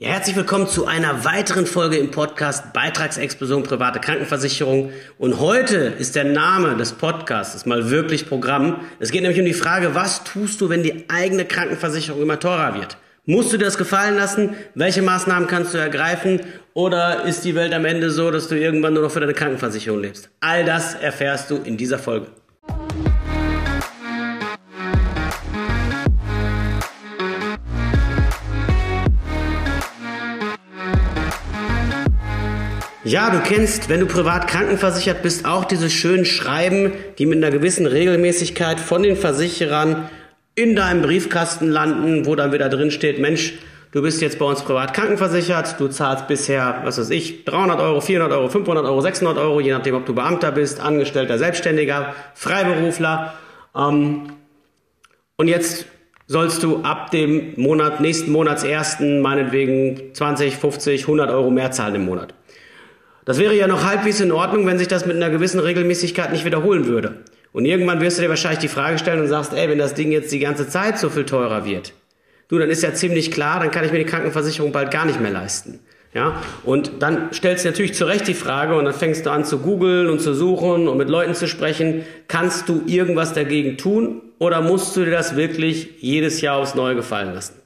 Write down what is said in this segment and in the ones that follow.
Ja, herzlich willkommen zu einer weiteren Folge im Podcast Beitragsexplosion private Krankenversicherung. Und heute ist der Name des Podcasts mal wirklich Programm. Es geht nämlich um die Frage, was tust du, wenn die eigene Krankenversicherung immer teurer wird? Musst du dir das gefallen lassen? Welche Maßnahmen kannst du ergreifen? Oder ist die Welt am Ende so, dass du irgendwann nur noch für deine Krankenversicherung lebst? All das erfährst du in dieser Folge. Ja, du kennst, wenn du privat krankenversichert bist, auch diese schönen Schreiben, die mit einer gewissen Regelmäßigkeit von den Versicherern in deinem Briefkasten landen, wo dann wieder drin steht, Mensch, du bist jetzt bei uns privat krankenversichert, du zahlst bisher, was weiß ich, 300 Euro, 400 Euro, 500 Euro, 600 Euro, je nachdem, ob du Beamter bist, Angestellter, Selbstständiger, Freiberufler. Ähm, und jetzt sollst du ab dem Monat, nächsten Monatsersten meinetwegen 20, 50, 100 Euro mehr zahlen im Monat. Das wäre ja noch halbwegs in Ordnung, wenn sich das mit einer gewissen Regelmäßigkeit nicht wiederholen würde. Und irgendwann wirst du dir wahrscheinlich die Frage stellen und sagst, ey, wenn das Ding jetzt die ganze Zeit so viel teurer wird, du, dann ist ja ziemlich klar, dann kann ich mir die Krankenversicherung bald gar nicht mehr leisten. Ja, und dann stellst du natürlich zu Recht die Frage und dann fängst du an zu googeln und zu suchen und mit Leuten zu sprechen. Kannst du irgendwas dagegen tun oder musst du dir das wirklich jedes Jahr aufs Neue gefallen lassen?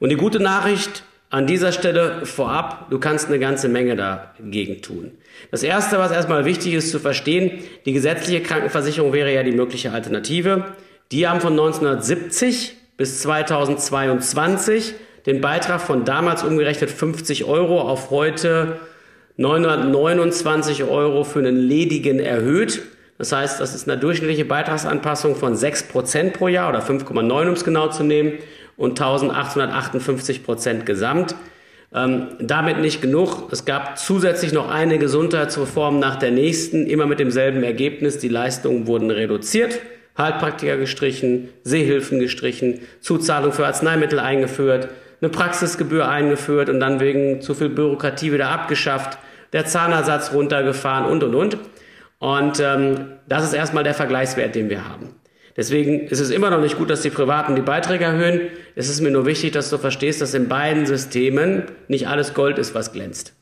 Und die gute Nachricht an dieser Stelle vorab, du kannst eine ganze Menge dagegen tun. Das Erste, was erstmal wichtig ist zu verstehen, die gesetzliche Krankenversicherung wäre ja die mögliche Alternative. Die haben von 1970 bis 2022 den Beitrag von damals umgerechnet 50 Euro auf heute 929 Euro für einen ledigen erhöht. Das heißt, das ist eine durchschnittliche Beitragsanpassung von 6% pro Jahr oder 5,9 um es genau zu nehmen und 1858 Prozent gesamt. Ähm, damit nicht genug. Es gab zusätzlich noch eine Gesundheitsreform nach der nächsten, immer mit demselben Ergebnis. Die Leistungen wurden reduziert, Heilpraktiker gestrichen, Sehhilfen gestrichen, Zuzahlung für Arzneimittel eingeführt, eine Praxisgebühr eingeführt und dann wegen zu viel Bürokratie wieder abgeschafft, der Zahnersatz runtergefahren und und und. Und ähm, das ist erstmal der Vergleichswert, den wir haben. Deswegen ist es immer noch nicht gut, dass die Privaten die Beiträge erhöhen. Es ist mir nur wichtig, dass du verstehst, dass in beiden Systemen nicht alles Gold ist, was glänzt.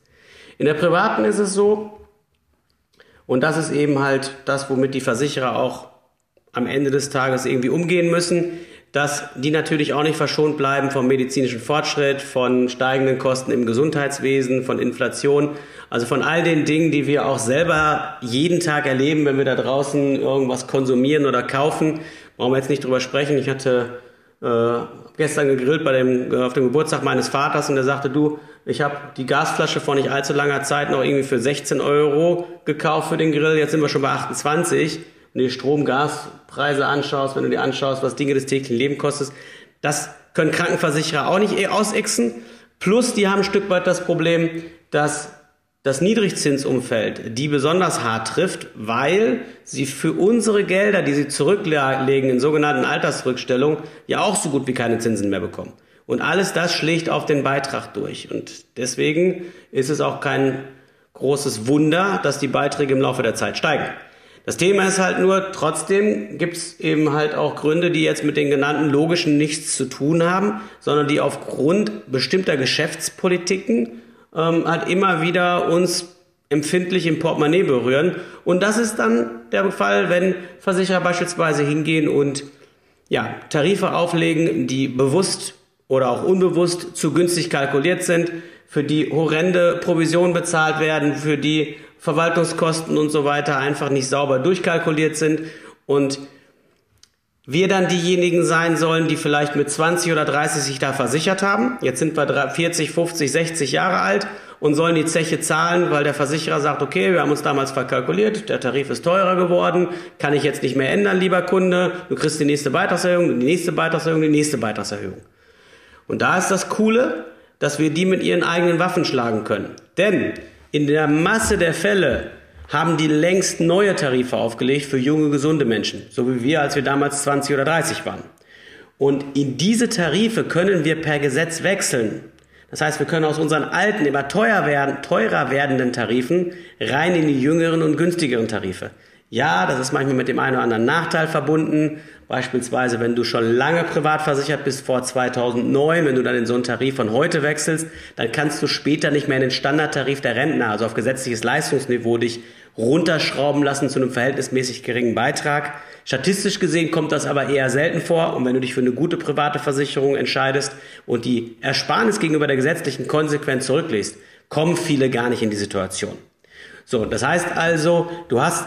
In der Privaten ist es so, und das ist eben halt das, womit die Versicherer auch am Ende des Tages irgendwie umgehen müssen, dass die natürlich auch nicht verschont bleiben vom medizinischen Fortschritt, von steigenden Kosten im Gesundheitswesen, von Inflation, also von all den Dingen, die wir auch selber jeden Tag erleben, wenn wir da draußen irgendwas konsumieren oder kaufen. Brauchen wir jetzt nicht drüber sprechen. Ich hatte äh, gestern gegrillt bei dem, auf dem Geburtstag meines Vaters und der sagte, du, ich habe die Gasflasche vor nicht allzu langer Zeit noch irgendwie für 16 Euro gekauft für den Grill, jetzt sind wir schon bei 28 wenn du die Strom-Gaspreise anschaust, wenn du dir anschaust, was Dinge des täglichen Lebens kostet, das können Krankenversicherer auch nicht eh ausexen. Plus, die haben ein Stück weit das Problem, dass das Niedrigzinsumfeld die besonders hart trifft, weil sie für unsere Gelder, die sie zurücklegen in sogenannten Altersrückstellungen, ja auch so gut wie keine Zinsen mehr bekommen. Und alles das schlägt auf den Beitrag durch. Und deswegen ist es auch kein großes Wunder, dass die Beiträge im Laufe der Zeit steigen. Das Thema ist halt nur, trotzdem gibt es eben halt auch Gründe, die jetzt mit den genannten logischen nichts zu tun haben, sondern die aufgrund bestimmter Geschäftspolitiken ähm, halt immer wieder uns empfindlich im Portemonnaie berühren. Und das ist dann der Fall, wenn Versicherer beispielsweise hingehen und ja, Tarife auflegen, die bewusst oder auch unbewusst zu günstig kalkuliert sind, für die horrende Provisionen bezahlt werden, für die Verwaltungskosten und so weiter einfach nicht sauber durchkalkuliert sind und wir dann diejenigen sein sollen, die vielleicht mit 20 oder 30 sich da versichert haben. Jetzt sind wir 40, 50, 60 Jahre alt und sollen die Zeche zahlen, weil der Versicherer sagt, okay, wir haben uns damals verkalkuliert, der Tarif ist teurer geworden, kann ich jetzt nicht mehr ändern, lieber Kunde, du kriegst die nächste Beitragserhöhung, die nächste Beitragserhöhung, die nächste Beitragserhöhung. Und da ist das Coole, dass wir die mit ihren eigenen Waffen schlagen können. Denn in der Masse der Fälle haben die längst neue Tarife aufgelegt für junge, gesunde Menschen, so wie wir, als wir damals 20 oder 30 waren. Und in diese Tarife können wir per Gesetz wechseln. Das heißt, wir können aus unseren alten, immer teuer werden, teurer werdenden Tarifen rein in die jüngeren und günstigeren Tarife. Ja, das ist manchmal mit dem einen oder anderen Nachteil verbunden, Beispielsweise, wenn du schon lange privat versichert bist, vor 2009, wenn du dann in so einen Tarif von heute wechselst, dann kannst du später nicht mehr in den Standardtarif der Rentner, also auf gesetzliches Leistungsniveau, dich runterschrauben lassen zu einem verhältnismäßig geringen Beitrag. Statistisch gesehen kommt das aber eher selten vor. Und wenn du dich für eine gute private Versicherung entscheidest und die Ersparnis gegenüber der gesetzlichen konsequent zurücklegst, kommen viele gar nicht in die Situation. So, das heißt also, du hast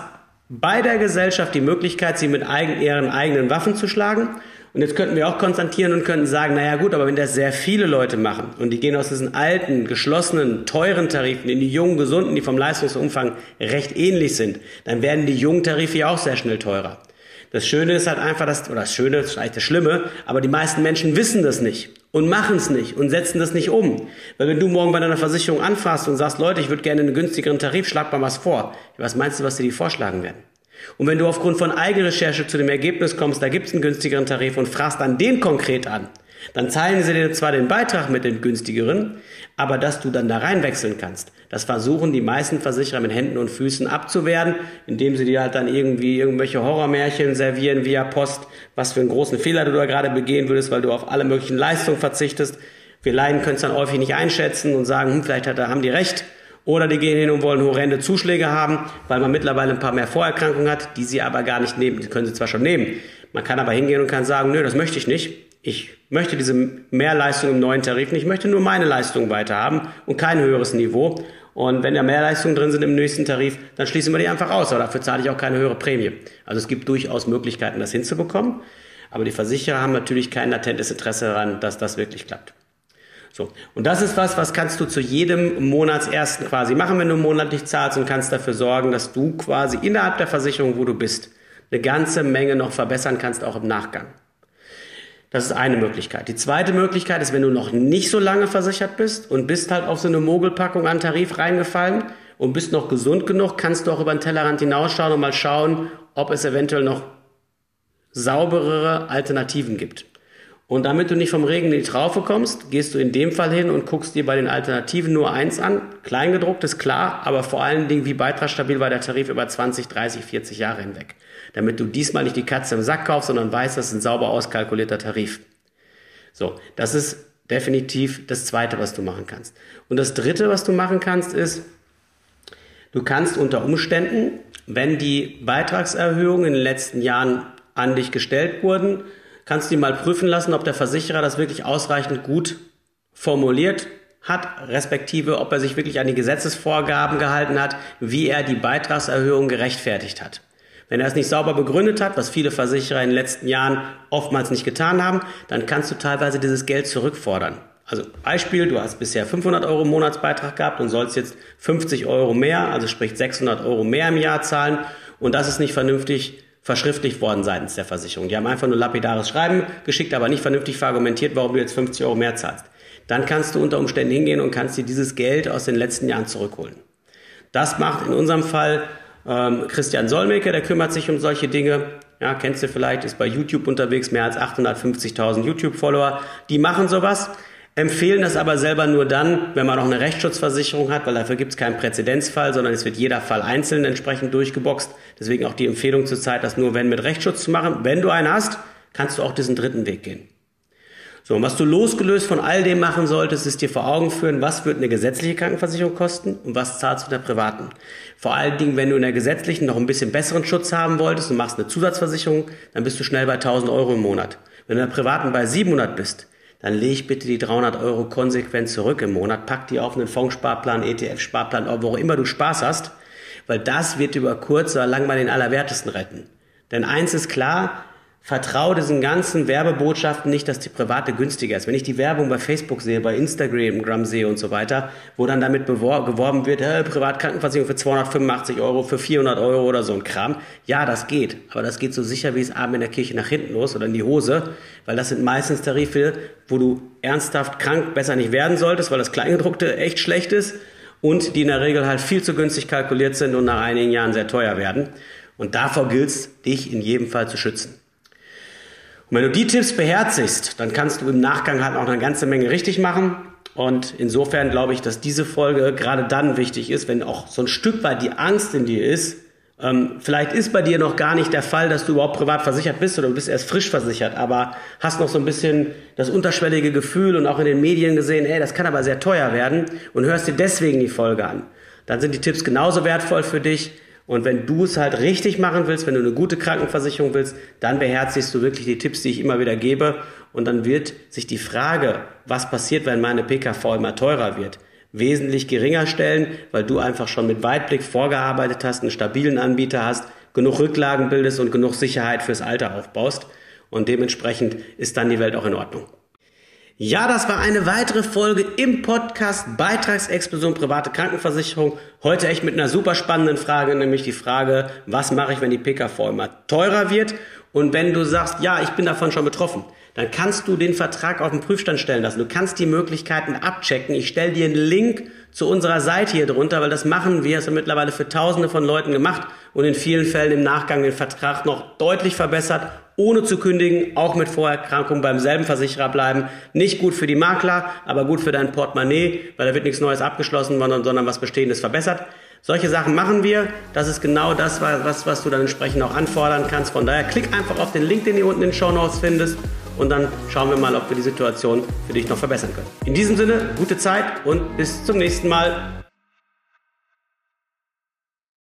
bei der Gesellschaft die Möglichkeit, sie mit eigen, ihren eigenen Waffen zu schlagen. Und jetzt könnten wir auch konstatieren und könnten sagen, naja gut, aber wenn das sehr viele Leute machen und die gehen aus diesen alten, geschlossenen, teuren Tarifen in die jungen, gesunden, die vom Leistungsumfang recht ähnlich sind, dann werden die jungen Tarife ja auch sehr schnell teurer. Das Schöne ist halt einfach, dass, oder das Schöne ist vielleicht das Schlimme, aber die meisten Menschen wissen das nicht und machen es nicht und setzen das nicht um. Weil wenn du morgen bei deiner Versicherung anfasst und sagst, Leute, ich würde gerne einen günstigeren Tarif, schlag mal was vor. Was meinst du, was dir die vorschlagen werden? Und wenn du aufgrund von Eigenrecherche zu dem Ergebnis kommst, da gibt es einen günstigeren Tarif und fragst dann den konkret an, dann zahlen sie dir zwar den Beitrag mit dem günstigeren, aber dass du dann da reinwechseln kannst, das versuchen die meisten Versicherer mit Händen und Füßen abzuwehren, indem sie dir halt dann irgendwie irgendwelche Horrormärchen servieren via Post, was für einen großen Fehler du da gerade begehen würdest, weil du auf alle möglichen Leistungen verzichtest. Wir Leiden können es dann häufig nicht einschätzen und sagen, hm, vielleicht hat, haben die recht. Oder die gehen hin und wollen horrende Zuschläge haben, weil man mittlerweile ein paar mehr Vorerkrankungen hat, die sie aber gar nicht nehmen. Die können sie zwar schon nehmen. Man kann aber hingehen und kann sagen, nö, das möchte ich nicht. Ich möchte diese Mehrleistung im neuen Tarif nicht. Ich möchte nur meine Leistung weiter haben und kein höheres Niveau. Und wenn da mehr Leistungen drin sind im nächsten Tarif, dann schließen wir die einfach aus. Aber dafür zahle ich auch keine höhere Prämie. Also es gibt durchaus Möglichkeiten, das hinzubekommen. Aber die Versicherer haben natürlich kein latentes Interesse daran, dass das wirklich klappt. So. Und das ist was, was kannst du zu jedem Monatsersten quasi machen, wenn du monatlich zahlst und kannst dafür sorgen, dass du quasi innerhalb der Versicherung, wo du bist, eine ganze Menge noch verbessern kannst, auch im Nachgang. Das ist eine Möglichkeit. Die zweite Möglichkeit ist, wenn du noch nicht so lange versichert bist und bist halt auf so eine Mogelpackung an Tarif reingefallen und bist noch gesund genug, kannst du auch über den Tellerrand hinausschauen und mal schauen, ob es eventuell noch sauberere Alternativen gibt. Und damit du nicht vom Regen in die Traufe kommst, gehst du in dem Fall hin und guckst dir bei den Alternativen nur eins an. Kleingedruckt ist klar, aber vor allen Dingen, wie beitragsstabil war der Tarif über 20, 30, 40 Jahre hinweg. Damit du diesmal nicht die Katze im Sack kaufst, sondern weißt, das ist ein sauber auskalkulierter Tarif. So, das ist definitiv das Zweite, was du machen kannst. Und das Dritte, was du machen kannst, ist, du kannst unter Umständen, wenn die Beitragserhöhungen in den letzten Jahren an dich gestellt wurden, kannst du mal prüfen lassen, ob der Versicherer das wirklich ausreichend gut formuliert hat, respektive ob er sich wirklich an die Gesetzesvorgaben gehalten hat, wie er die Beitragserhöhung gerechtfertigt hat. Wenn er es nicht sauber begründet hat, was viele Versicherer in den letzten Jahren oftmals nicht getan haben, dann kannst du teilweise dieses Geld zurückfordern. Also Beispiel, du hast bisher 500 Euro Monatsbeitrag gehabt und sollst jetzt 50 Euro mehr, also sprich 600 Euro mehr im Jahr zahlen und das ist nicht vernünftig verschriftlicht worden seitens der Versicherung. Die haben einfach nur lapidares Schreiben geschickt, aber nicht vernünftig verargumentiert, warum du jetzt 50 Euro mehr zahlst. Dann kannst du unter Umständen hingehen und kannst dir dieses Geld aus den letzten Jahren zurückholen. Das macht in unserem Fall ähm, Christian Solmecke, der kümmert sich um solche Dinge. Ja, kennst du vielleicht, ist bei YouTube unterwegs, mehr als 850.000 YouTube-Follower. Die machen sowas empfehlen das aber selber nur dann, wenn man noch eine Rechtsschutzversicherung hat, weil dafür gibt es keinen Präzedenzfall, sondern es wird jeder Fall einzeln entsprechend durchgeboxt. Deswegen auch die Empfehlung zur Zeit, das nur wenn mit Rechtsschutz zu machen. Wenn du einen hast, kannst du auch diesen dritten Weg gehen. So, und was du losgelöst von all dem machen solltest, ist dir vor Augen führen, was wird eine gesetzliche Krankenversicherung kosten und was zahlst du der privaten. Vor allen Dingen, wenn du in der gesetzlichen noch ein bisschen besseren Schutz haben wolltest und machst eine Zusatzversicherung, dann bist du schnell bei 1000 Euro im Monat. Wenn du in der privaten bei 700 bist, dann leg bitte die 300 Euro konsequent zurück im Monat, pack die auf einen Fondssparplan, ETF-Sparplan, wo auch immer du Spaß hast, weil das wird über kurz oder lang mal den Allerwertesten retten. Denn eins ist klar, vertraue diesen ganzen Werbebotschaften nicht, dass die private günstiger ist. Wenn ich die Werbung bei Facebook sehe, bei Instagram sehe und so weiter, wo dann damit geworben wird, äh, Privatkrankenversicherung für 285 Euro, für 400 Euro oder so ein Kram. Ja, das geht. Aber das geht so sicher wie es abend in der Kirche nach hinten los oder in die Hose, weil das sind meistens Tarife, wo du ernsthaft krank besser nicht werden solltest, weil das Kleingedruckte echt schlecht ist und die in der Regel halt viel zu günstig kalkuliert sind und nach einigen Jahren sehr teuer werden. Und davor gilt es, dich in jedem Fall zu schützen. Und wenn du die Tipps beherzigst, dann kannst du im Nachgang halt auch eine ganze Menge richtig machen. Und insofern glaube ich, dass diese Folge gerade dann wichtig ist, wenn auch so ein Stück weit die Angst in dir ist, Ähm, vielleicht ist bei dir noch gar nicht der Fall, dass du überhaupt privat versichert bist oder du bist erst frisch versichert, aber hast noch so ein bisschen das unterschwellige Gefühl und auch in den Medien gesehen, ey, das kann aber sehr teuer werden und hörst dir deswegen die Folge an. Dann sind die Tipps genauso wertvoll für dich. Und wenn du es halt richtig machen willst, wenn du eine gute Krankenversicherung willst, dann beherzigst du wirklich die Tipps, die ich immer wieder gebe. Und dann wird sich die Frage, was passiert, wenn meine PKV immer teurer wird, wesentlich geringer stellen, weil du einfach schon mit Weitblick vorgearbeitet hast, einen stabilen Anbieter hast, genug Rücklagen bildest und genug Sicherheit fürs Alter aufbaust. Und dementsprechend ist dann die Welt auch in Ordnung. Ja, das war eine weitere Folge im Podcast Beitragsexplosion private Krankenversicherung. Heute echt mit einer super spannenden Frage, nämlich die Frage, was mache ich, wenn die PKV immer teurer wird? Und wenn du sagst, ja, ich bin davon schon betroffen, dann kannst du den Vertrag auf den Prüfstand stellen lassen. Du kannst die Möglichkeiten abchecken. Ich stelle dir einen Link zu unserer Seite hier drunter, weil das machen wir. Es haben mittlerweile für Tausende von Leuten gemacht und in vielen Fällen im Nachgang den Vertrag noch deutlich verbessert, ohne zu kündigen, auch mit Vorerkrankung beim selben Versicherer bleiben. Nicht gut für die Makler, aber gut für dein Portemonnaie, weil da wird nichts Neues abgeschlossen, sondern was Bestehendes verbessert. Solche Sachen machen wir. Das ist genau das, was, was du dann entsprechend auch anfordern kannst. Von daher klick einfach auf den Link, den du unten in den Show Notes findest und dann schauen wir mal, ob wir die Situation für dich noch verbessern können. In diesem Sinne, gute Zeit und bis zum nächsten Mal.